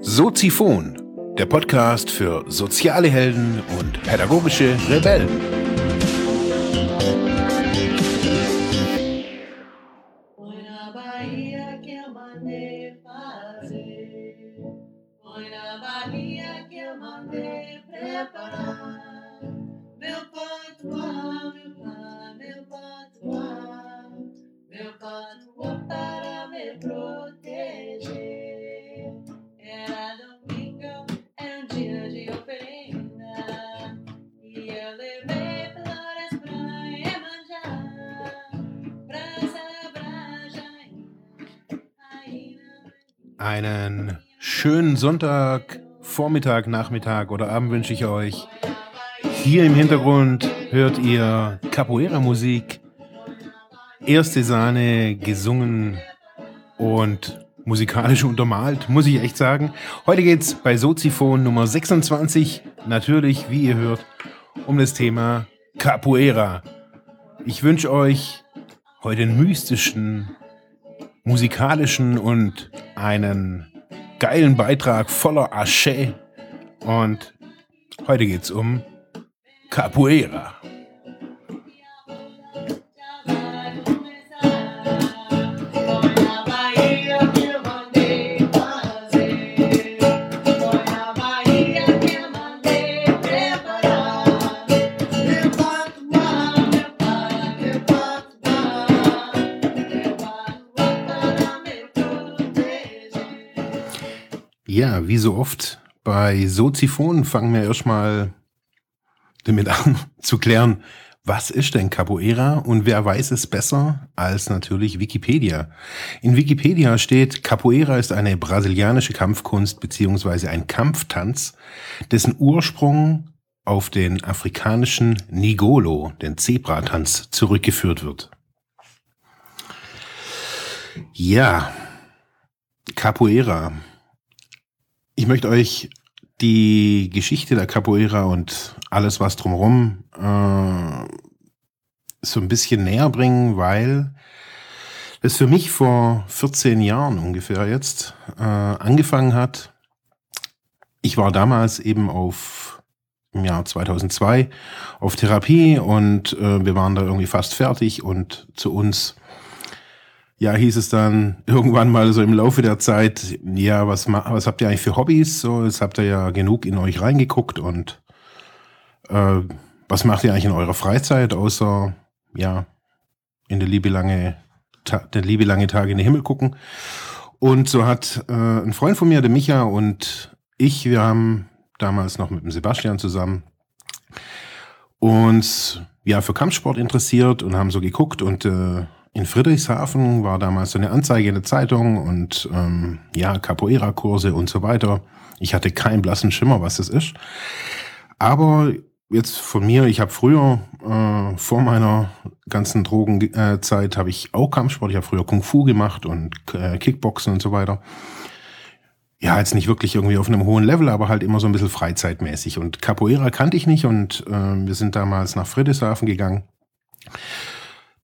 Soziphon, der Podcast für soziale Helden und pädagogische Rebellen. Einen schönen Sonntag, Vormittag, Nachmittag oder Abend wünsche ich euch. Hier im Hintergrund hört ihr Capoeira-Musik, erste Sahne gesungen und musikalisch untermalt, muss ich echt sagen. Heute geht's bei Soziphon Nummer 26, natürlich, wie ihr hört, um das Thema Capoeira. Ich wünsche euch heute einen mystischen, musikalischen und einen geilen Beitrag voller Aché. Und heute geht's um Capoeira. Wie so oft bei Soziphon fangen wir erstmal damit an zu klären, was ist denn Capoeira und wer weiß es besser als natürlich Wikipedia. In Wikipedia steht, Capoeira ist eine brasilianische Kampfkunst beziehungsweise ein Kampftanz, dessen Ursprung auf den afrikanischen Nigolo, den Zebratanz, zurückgeführt wird. Ja, Capoeira. Ich möchte euch die Geschichte der Capoeira und alles, was drumherum äh, so ein bisschen näher bringen, weil es für mich vor 14 Jahren ungefähr jetzt äh, angefangen hat. Ich war damals eben auf im Jahr 2002 auf Therapie und äh, wir waren da irgendwie fast fertig und zu uns ja, hieß es dann irgendwann mal so im Laufe der Zeit, ja, was, was habt ihr eigentlich für Hobbys? So, jetzt habt ihr ja genug in euch reingeguckt und äh, was macht ihr eigentlich in eurer Freizeit, außer, ja, in der Liebe lange, der Liebe lange Tage in den Himmel gucken? Und so hat äh, ein Freund von mir, der Micha und ich, wir haben damals noch mit dem Sebastian zusammen uns ja für Kampfsport interessiert und haben so geguckt und äh, in Friedrichshafen war damals so eine Anzeige in der Zeitung und ähm, ja, Capoeira-Kurse und so weiter. Ich hatte keinen blassen Schimmer, was das ist. Aber jetzt von mir, ich habe früher, äh, vor meiner ganzen Drogenzeit, äh, habe ich auch Kampfsport. Ich habe früher Kung Fu gemacht und äh, Kickboxen und so weiter. Ja, jetzt nicht wirklich irgendwie auf einem hohen Level, aber halt immer so ein bisschen freizeitmäßig. Und Capoeira kannte ich nicht und äh, wir sind damals nach Friedrichshafen gegangen.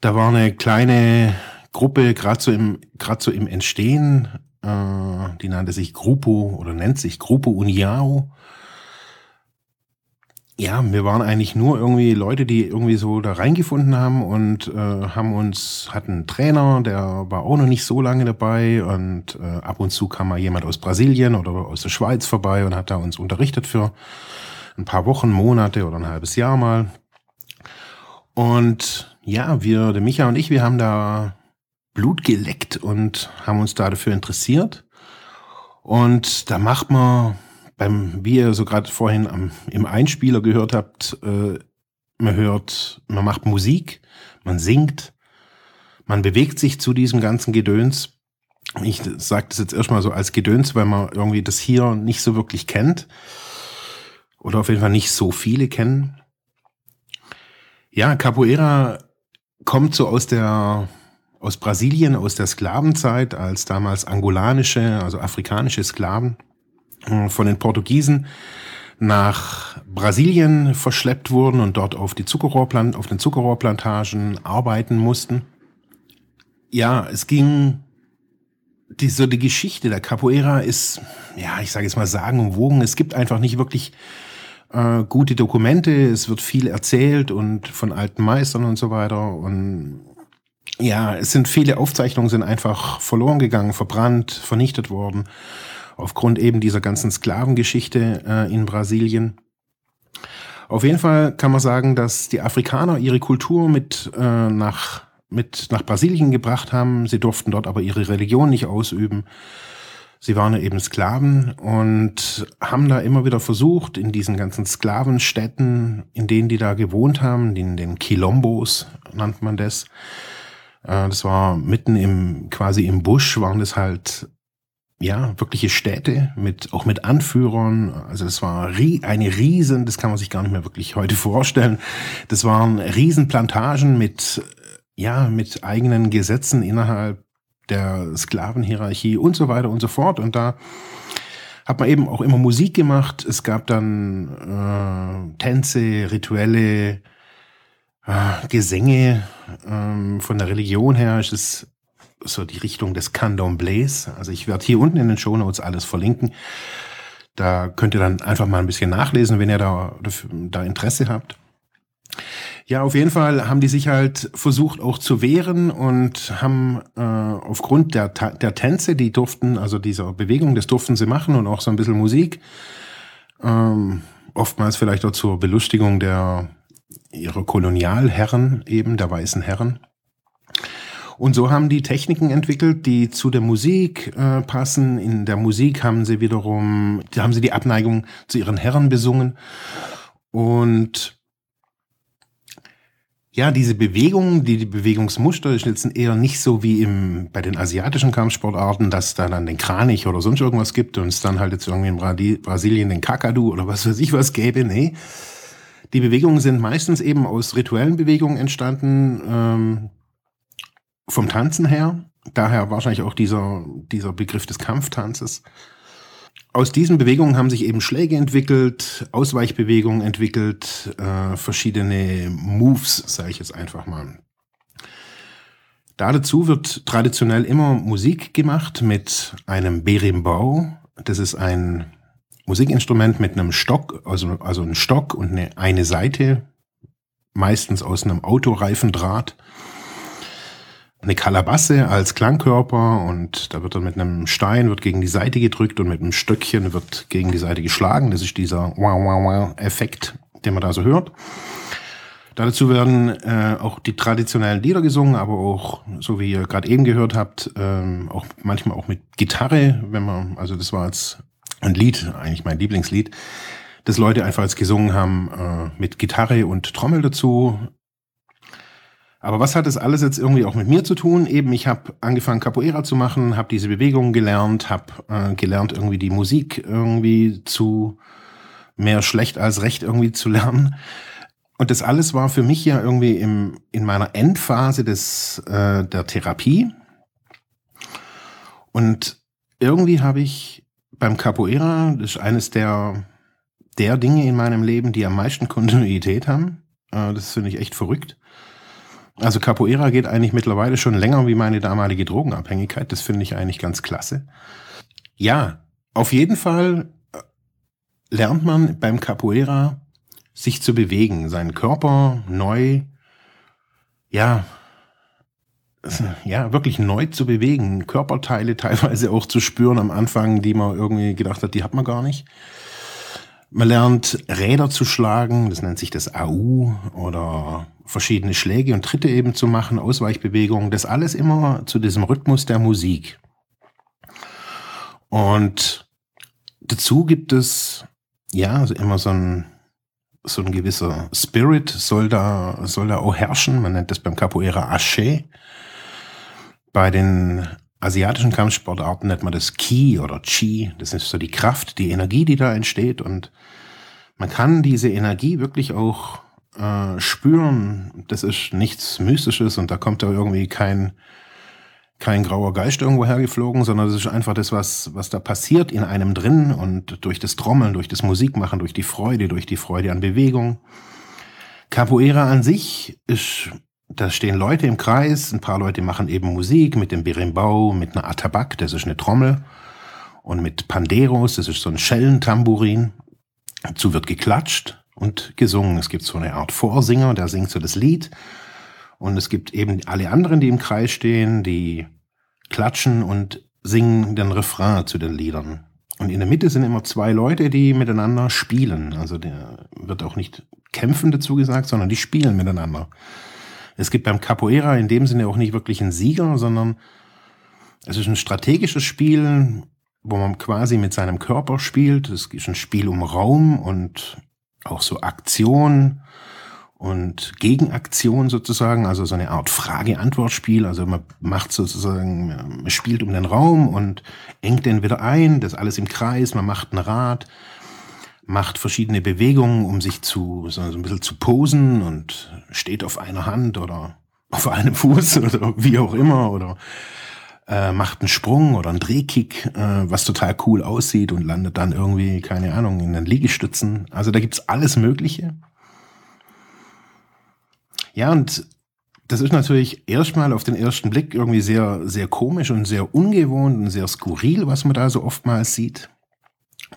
Da war eine kleine Gruppe, gerade so im, gerade so im Entstehen, äh, die nannte sich Grupo oder nennt sich Grupo Uniao. Ja, wir waren eigentlich nur irgendwie Leute, die irgendwie so da reingefunden haben und äh, haben uns, hatten einen Trainer, der war auch noch nicht so lange dabei und äh, ab und zu kam mal jemand aus Brasilien oder aus der Schweiz vorbei und hat da uns unterrichtet für ein paar Wochen, Monate oder ein halbes Jahr mal. Und ja, wir, der Micha und ich, wir haben da Blut geleckt und haben uns da dafür interessiert. Und da macht man beim, wie ihr so gerade vorhin am, im Einspieler gehört habt, äh, man hört, man macht Musik, man singt, man bewegt sich zu diesem ganzen Gedöns. Ich sage das jetzt erstmal so als Gedöns, weil man irgendwie das hier nicht so wirklich kennt. Oder auf jeden Fall nicht so viele kennen. Ja, Capoeira kommt so aus der aus Brasilien, aus der Sklavenzeit, als damals angolanische, also afrikanische Sklaven äh, von den Portugiesen nach Brasilien verschleppt wurden und dort auf, die Zuckerrohrplant auf den Zuckerrohrplantagen arbeiten mussten. Ja, es ging, die, so die Geschichte der Capoeira ist, ja, ich sage jetzt mal sagenumwogen. Es gibt einfach nicht wirklich äh, gute Dokumente. Es wird viel erzählt und von alten Meistern und so weiter. Und ja, es sind viele Aufzeichnungen sind einfach verloren gegangen, verbrannt, vernichtet worden aufgrund eben dieser ganzen Sklavengeschichte äh, in Brasilien. Auf jeden Fall kann man sagen, dass die Afrikaner ihre Kultur mit äh, nach mit nach Brasilien gebracht haben. Sie durften dort aber ihre Religion nicht ausüben. Sie waren ja eben Sklaven und haben da immer wieder versucht, in diesen ganzen Sklavenstädten, in denen die da gewohnt haben, in den Quilombos nannt man das. Äh, das war mitten im, quasi im Busch, waren das halt ja, wirkliche Städte mit, auch mit Anführern. Also das war eine riesen, das kann man sich gar nicht mehr wirklich heute vorstellen. Das waren Riesenplantagen mit, ja, mit eigenen Gesetzen innerhalb der Sklavenhierarchie und so weiter und so fort. Und da hat man eben auch immer Musik gemacht. Es gab dann äh, Tänze, Rituelle, äh, Gesänge. Ähm, von der Religion her ist es so die Richtung des Candomblés. Also ich werde hier unten in den Show Notes alles verlinken. Da könnt ihr dann einfach mal ein bisschen nachlesen, wenn ihr da, da Interesse habt. Ja, auf jeden Fall haben die sich halt versucht auch zu wehren und haben äh, aufgrund der, der Tänze, die durften, also dieser Bewegung, das durften sie machen und auch so ein bisschen Musik, ähm, oftmals vielleicht auch zur Belustigung der ihrer Kolonialherren eben, der weißen Herren. Und so haben die Techniken entwickelt, die zu der Musik äh, passen. In der Musik haben sie wiederum, haben sie die Abneigung zu ihren Herren besungen. Und ja, diese Bewegung, die, die Bewegungsmuster jetzt eher nicht so wie im, bei den asiatischen Kampfsportarten, dass da dann den Kranich oder sonst irgendwas gibt und es dann halt jetzt irgendwie in Brasilien den Kakadu oder was weiß ich was gäbe. Nee. Die Bewegungen sind meistens eben aus rituellen Bewegungen entstanden, ähm, vom Tanzen her. Daher wahrscheinlich auch dieser, dieser Begriff des Kampftanzes. Aus diesen Bewegungen haben sich eben Schläge entwickelt, Ausweichbewegungen entwickelt, äh, verschiedene Moves, sage ich jetzt einfach mal. Da dazu wird traditionell immer Musik gemacht mit einem Berimbau. Das ist ein Musikinstrument mit einem Stock, also, also ein Stock und eine, eine Seite, meistens aus einem Autoreifendraht eine Kalabasse als Klangkörper und da wird dann mit einem Stein wird gegen die Seite gedrückt und mit einem Stöckchen wird gegen die Seite geschlagen. Das ist dieser wow wow wow Effekt, den man da so hört. Dazu werden äh, auch die traditionellen Lieder gesungen, aber auch, so wie ihr gerade eben gehört habt, ähm, auch manchmal auch mit Gitarre, wenn man, also das war jetzt ein Lied, eigentlich mein Lieblingslied, das Leute einfach als gesungen haben äh, mit Gitarre und Trommel dazu. Aber was hat das alles jetzt irgendwie auch mit mir zu tun? Eben, ich habe angefangen Capoeira zu machen, habe diese Bewegungen gelernt, habe äh, gelernt irgendwie die Musik irgendwie zu mehr schlecht als recht irgendwie zu lernen. Und das alles war für mich ja irgendwie im, in meiner Endphase des, äh, der Therapie. Und irgendwie habe ich beim Capoeira, das ist eines der, der Dinge in meinem Leben, die am meisten Kontinuität haben. Äh, das finde ich echt verrückt. Also Capoeira geht eigentlich mittlerweile schon länger wie meine damalige Drogenabhängigkeit. Das finde ich eigentlich ganz klasse. Ja, auf jeden Fall äh, lernt man beim Capoeira sich zu bewegen, seinen Körper neu, ja, ja, wirklich neu zu bewegen, Körperteile teilweise auch zu spüren am Anfang, die man irgendwie gedacht hat, die hat man gar nicht. Man lernt Räder zu schlagen, das nennt sich das AU oder verschiedene Schläge und Tritte eben zu machen, Ausweichbewegungen, das alles immer zu diesem Rhythmus der Musik. Und dazu gibt es ja also immer so ein so ein gewisser Spirit soll da soll da auch herrschen. Man nennt das beim Capoeira Aché. Bei den asiatischen Kampfsportarten nennt man das Ki oder Chi. Das ist so die Kraft, die Energie, die da entsteht und man kann diese Energie wirklich auch äh, spüren. Das ist nichts Mystisches und da kommt da irgendwie kein, kein grauer Geist irgendwo hergeflogen, sondern das ist einfach das, was, was da passiert in einem drin und durch das Trommeln, durch das Musikmachen, durch die Freude, durch die Freude an Bewegung. Capoeira an sich ist, da stehen Leute im Kreis, ein paar Leute machen eben Musik mit dem Berimbau, mit einer Atabak, das ist eine Trommel, und mit Panderos, das ist so ein Schellentambourin. Dazu wird geklatscht und gesungen. Es gibt so eine Art Vorsinger, der singt so das Lied. Und es gibt eben alle anderen, die im Kreis stehen, die klatschen und singen den Refrain zu den Liedern. Und in der Mitte sind immer zwei Leute, die miteinander spielen. Also der wird auch nicht kämpfen dazu gesagt, sondern die spielen miteinander. Es gibt beim Capoeira in dem Sinne auch nicht wirklich einen Sieger, sondern es ist ein strategisches Spiel, wo man quasi mit seinem Körper spielt. Es ist ein Spiel um Raum und auch so Aktion und Gegenaktion sozusagen, also so eine Art Frage-Antwort-Spiel. Also man macht sozusagen, man spielt um den Raum und engt den wieder ein, das alles im Kreis, man macht ein Rad, macht verschiedene Bewegungen, um sich zu, so ein bisschen zu posen und steht auf einer Hand oder auf einem Fuß oder wie auch immer oder äh, macht einen Sprung oder einen Drehkick, äh, was total cool aussieht und landet dann irgendwie, keine Ahnung, in den Liegestützen. Also da gibt's alles Mögliche. Ja, und das ist natürlich erstmal auf den ersten Blick irgendwie sehr, sehr komisch und sehr ungewohnt und sehr skurril, was man da so oftmals sieht.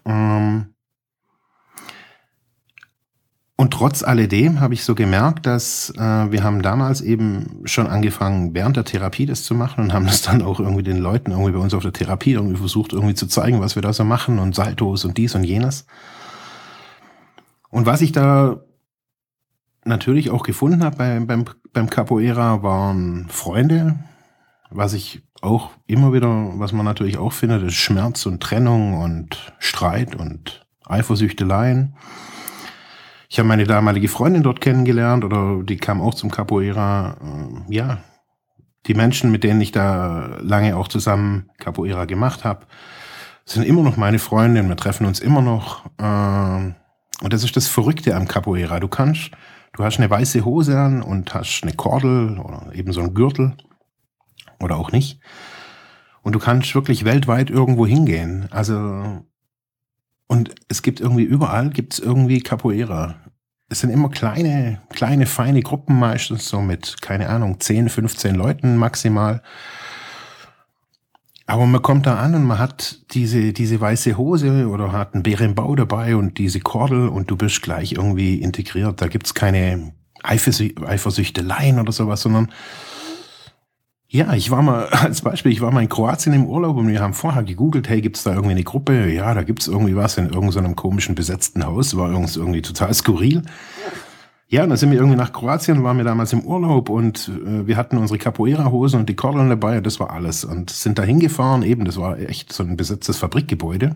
Ähm und trotz alledem habe ich so gemerkt, dass äh, wir haben damals eben schon angefangen, während der Therapie das zu machen und haben das dann auch irgendwie den Leuten irgendwie bei uns auf der Therapie irgendwie versucht, irgendwie zu zeigen, was wir da so machen und Saltos und dies und jenes. Und was ich da natürlich auch gefunden habe beim, beim, beim Capoeira waren Freunde, was ich auch immer wieder, was man natürlich auch findet, ist Schmerz und Trennung und Streit und Eifersüchteleien. Ich habe meine damalige Freundin dort kennengelernt oder die kam auch zum Capoeira. Ähm, ja, die Menschen, mit denen ich da lange auch zusammen Capoeira gemacht habe, sind immer noch meine Freundinnen. Wir treffen uns immer noch. Ähm, und das ist das Verrückte am Capoeira. Du kannst Du hast eine weiße Hose an und hast eine Kordel oder eben so einen Gürtel oder auch nicht. Und du kannst wirklich weltweit irgendwo hingehen. Also, und es gibt irgendwie überall gibt's irgendwie Capoeira. Es sind immer kleine, kleine, feine Gruppen meistens, so mit, keine Ahnung, 10, 15 Leuten maximal. Aber man kommt da an und man hat diese, diese weiße Hose oder hat einen Bärenbau dabei und diese Kordel und du bist gleich irgendwie integriert. Da gibt's keine Eifersü Eifersüchteleien oder sowas, sondern ja, ich war mal, als Beispiel, ich war mal in Kroatien im Urlaub und wir haben vorher gegoogelt, hey, gibt's da irgendwie eine Gruppe? Ja, da gibt's irgendwie was in irgendeinem komischen besetzten Haus, war irgendwie total skurril. Ja, und dann sind wir irgendwie nach Kroatien, waren wir damals im Urlaub und äh, wir hatten unsere Capoeira-Hosen und die Kordeln dabei und das war alles. Und sind da hingefahren, eben, das war echt so ein besetztes Fabrikgebäude.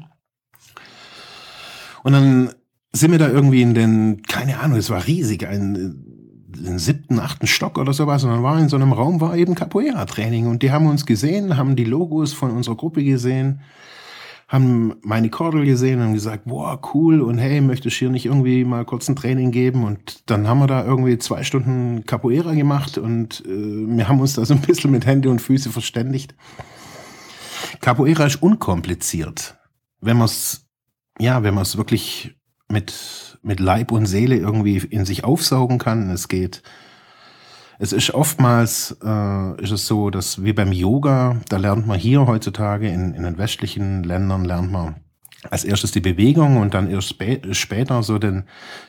Und dann sind wir da irgendwie in den, keine Ahnung, es war riesig, ein, siebten, achten Stock oder sowas. Und dann war in so einem Raum, war eben Capoeira-Training. Und die haben uns gesehen, haben die Logos von unserer Gruppe gesehen haben meine Kordel gesehen und gesagt, boah, cool und hey, möchtest du hier nicht irgendwie mal kurz ein Training geben? Und dann haben wir da irgendwie zwei Stunden Capoeira gemacht und äh, wir haben uns da so ein bisschen mit Hände und Füße verständigt. Capoeira ist unkompliziert. Wenn man es, ja, wenn man es wirklich mit, mit Leib und Seele irgendwie in sich aufsaugen kann, es geht es ist oftmals äh, ist es so, dass wie beim Yoga, da lernt man hier heutzutage in, in den westlichen Ländern lernt man als erstes die Bewegung und dann erst spä später so den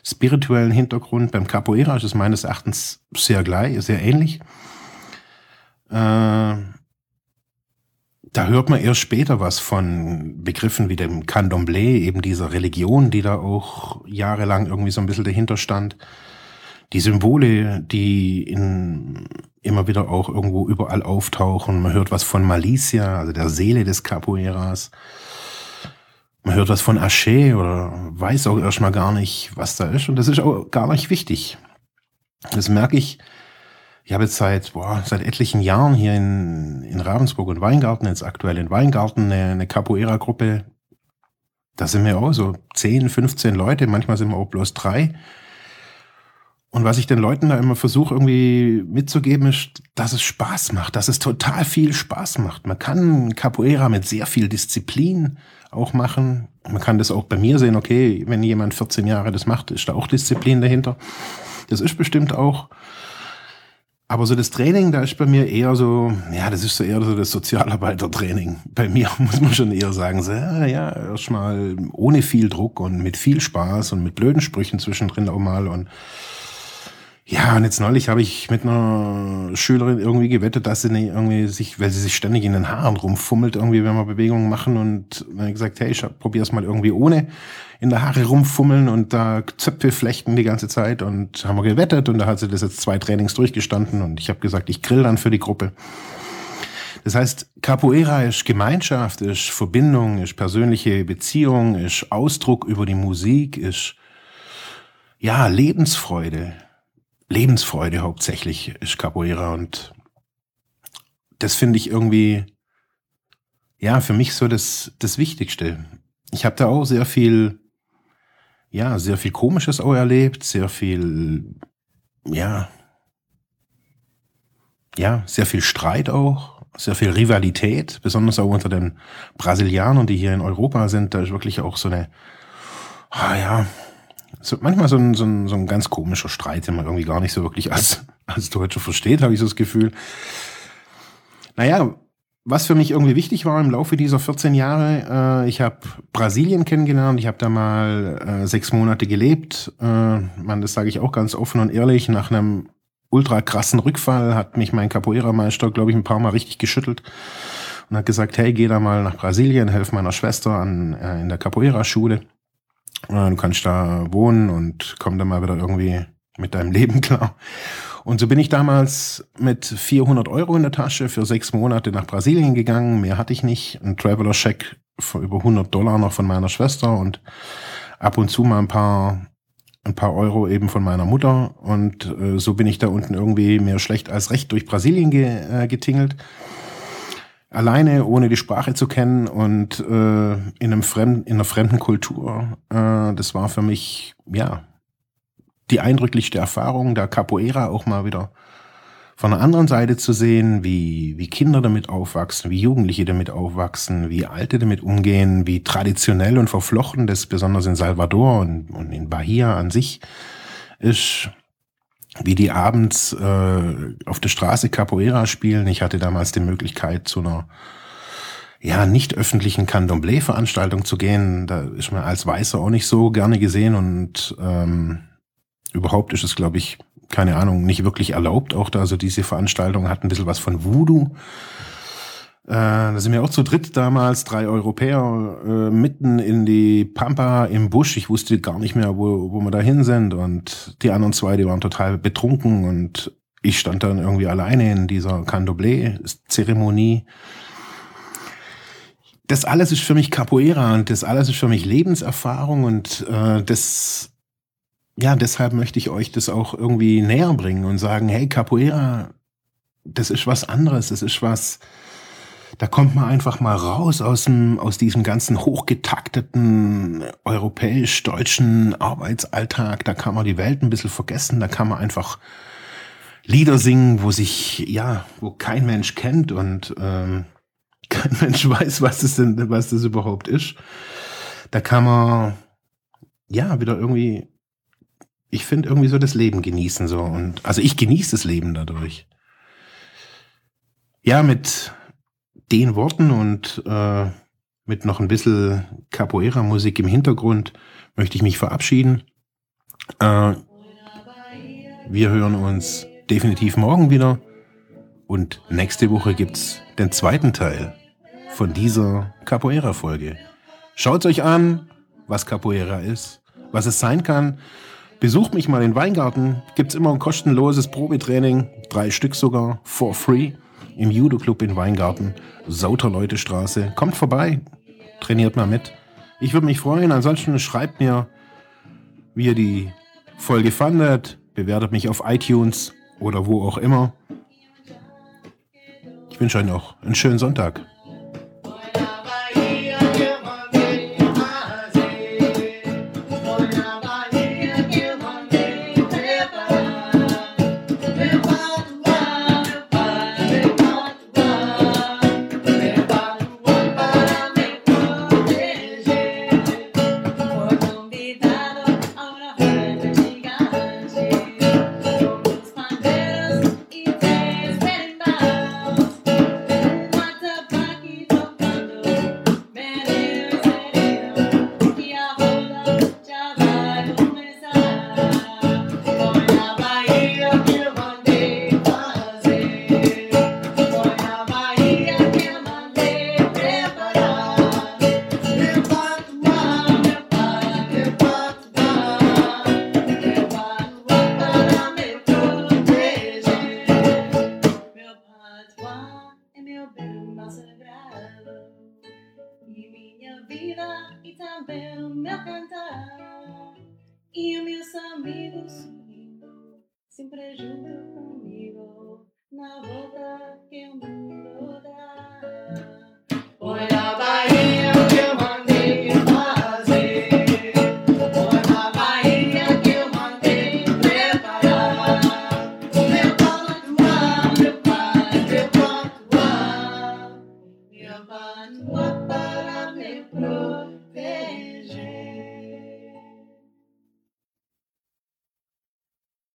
spirituellen Hintergrund. Beim Capoeira ist es meines Erachtens sehr gleich, sehr ähnlich. Äh, da hört man erst später was von Begriffen wie dem Candomblé, eben dieser Religion, die da auch jahrelang irgendwie so ein bisschen dahinter stand die Symbole, die in, immer wieder auch irgendwo überall auftauchen. Man hört was von Malicia, also der Seele des Capoeiras. Man hört was von Aché oder weiß auch erstmal gar nicht, was da ist. Und das ist auch gar nicht wichtig. Das merke ich. Ich habe jetzt seit, boah, seit etlichen Jahren hier in, in Ravensburg und Weingarten, jetzt aktuell in Weingarten, eine, eine Capoeira-Gruppe. Da sind wir auch so 10, 15 Leute, manchmal sind wir auch bloß drei. Und was ich den Leuten da immer versuche irgendwie mitzugeben, ist, dass es Spaß macht, dass es total viel Spaß macht. Man kann Capoeira mit sehr viel Disziplin auch machen. Man kann das auch bei mir sehen, okay, wenn jemand 14 Jahre das macht, ist da auch Disziplin dahinter. Das ist bestimmt auch. Aber so das Training, da ist bei mir eher so, ja, das ist so eher so das Sozialarbeitertraining. Bei mir muss man schon eher sagen, so, ja, ja erstmal ohne viel Druck und mit viel Spaß und mit blöden Sprüchen zwischendrin auch mal und ja, und jetzt neulich habe ich mit einer Schülerin irgendwie gewettet, dass sie nicht irgendwie sich, weil sie sich ständig in den Haaren rumfummelt, irgendwie, wenn wir Bewegungen machen und dann gesagt, hey, ich probier's mal irgendwie ohne in der Haare rumfummeln und da Zöpfe flechten die ganze Zeit und haben wir gewettet und da hat sie das jetzt zwei Trainings durchgestanden und ich habe gesagt, ich grill dann für die Gruppe. Das heißt, Capoeira ist Gemeinschaft, ist Verbindung, ist persönliche Beziehung, ist Ausdruck über die Musik, ist ja Lebensfreude. Lebensfreude hauptsächlich ist Capoeira und das finde ich irgendwie, ja, für mich so das, das Wichtigste. Ich habe da auch sehr viel, ja, sehr viel Komisches auch erlebt, sehr viel, ja, ja, sehr viel Streit auch, sehr viel Rivalität, besonders auch unter den Brasilianern, die hier in Europa sind. Da ist wirklich auch so eine, ah ja, so, manchmal so ein, so, ein, so ein ganz komischer Streit, den man irgendwie gar nicht so wirklich als, als Deutscher versteht, habe ich so das Gefühl. Naja, was für mich irgendwie wichtig war im Laufe dieser 14 Jahre, äh, ich habe Brasilien kennengelernt, ich habe da mal äh, sechs Monate gelebt. Äh, man, das sage ich auch ganz offen und ehrlich, nach einem ultra krassen Rückfall hat mich mein Capoeira-Meister, glaube ich, ein paar Mal richtig geschüttelt und hat gesagt, hey, geh da mal nach Brasilien, helf meiner Schwester an, äh, in der Capoeira-Schule. Du kannst da wohnen und komm dann mal wieder irgendwie mit deinem Leben klar. Und so bin ich damals mit 400 Euro in der Tasche für sechs Monate nach Brasilien gegangen. Mehr hatte ich nicht. Ein Traveler-Check für über 100 Dollar noch von meiner Schwester und ab und zu mal ein paar, ein paar Euro eben von meiner Mutter. Und äh, so bin ich da unten irgendwie mehr schlecht als recht durch Brasilien ge, äh, getingelt alleine, ohne die Sprache zu kennen und äh, in, einem fremden, in einer fremden Kultur. Äh, das war für mich, ja, die eindrücklichste Erfahrung, da Capoeira auch mal wieder von der anderen Seite zu sehen, wie, wie Kinder damit aufwachsen, wie Jugendliche damit aufwachsen, wie Alte damit umgehen, wie traditionell und verflochten das besonders in Salvador und, und in Bahia an sich ist wie die abends äh, auf der Straße Capoeira spielen. Ich hatte damals die Möglichkeit, zu einer ja nicht öffentlichen Candomblé-Veranstaltung zu gehen. Da ist man als Weißer auch nicht so gerne gesehen und ähm, überhaupt ist es, glaube ich, keine Ahnung, nicht wirklich erlaubt. Auch da, also diese Veranstaltung hat ein bisschen was von Voodoo. Äh, da sind wir auch zu dritt damals, drei Europäer, äh, mitten in die Pampa im Busch. Ich wusste gar nicht mehr, wo, wo wir da hin sind. Und die anderen zwei, die waren total betrunken. Und ich stand dann irgendwie alleine in dieser Candomblé-Zeremonie. Das alles ist für mich Capoeira und das alles ist für mich Lebenserfahrung und äh, das, ja, deshalb möchte ich euch das auch irgendwie näher bringen und sagen, hey, Capoeira, das ist was anderes, das ist was, da kommt man einfach mal raus aus, dem, aus diesem ganzen hochgetakteten europäisch-deutschen Arbeitsalltag. Da kann man die Welt ein bisschen vergessen. Da kann man einfach Lieder singen, wo sich, ja, wo kein Mensch kennt und ähm, kein Mensch weiß, was das denn, was das überhaupt ist. Da kann man, ja, wieder irgendwie, ich finde irgendwie so das Leben genießen so und, also ich genieße das Leben dadurch. Ja, mit den Worten und äh, mit noch ein bisschen Capoeira-Musik im Hintergrund möchte ich mich verabschieden. Äh, wir hören uns definitiv morgen wieder. Und nächste Woche gibt's den zweiten Teil von dieser Capoeira-Folge. Schaut euch an, was Capoeira ist, was es sein kann. Besucht mich mal in Weingarten. Gibt's immer ein kostenloses Probetraining, drei Stück sogar, for free im Judo-Club in Weingarten, Sauterleutestraße. Kommt vorbei, trainiert mal mit. Ich würde mich freuen. Ansonsten schreibt mir, wie ihr die Folge fandet. Bewertet mich auf iTunes oder wo auch immer. Ich wünsche euch noch einen schönen Sonntag. e meus amigos sempre junto comigo na voz.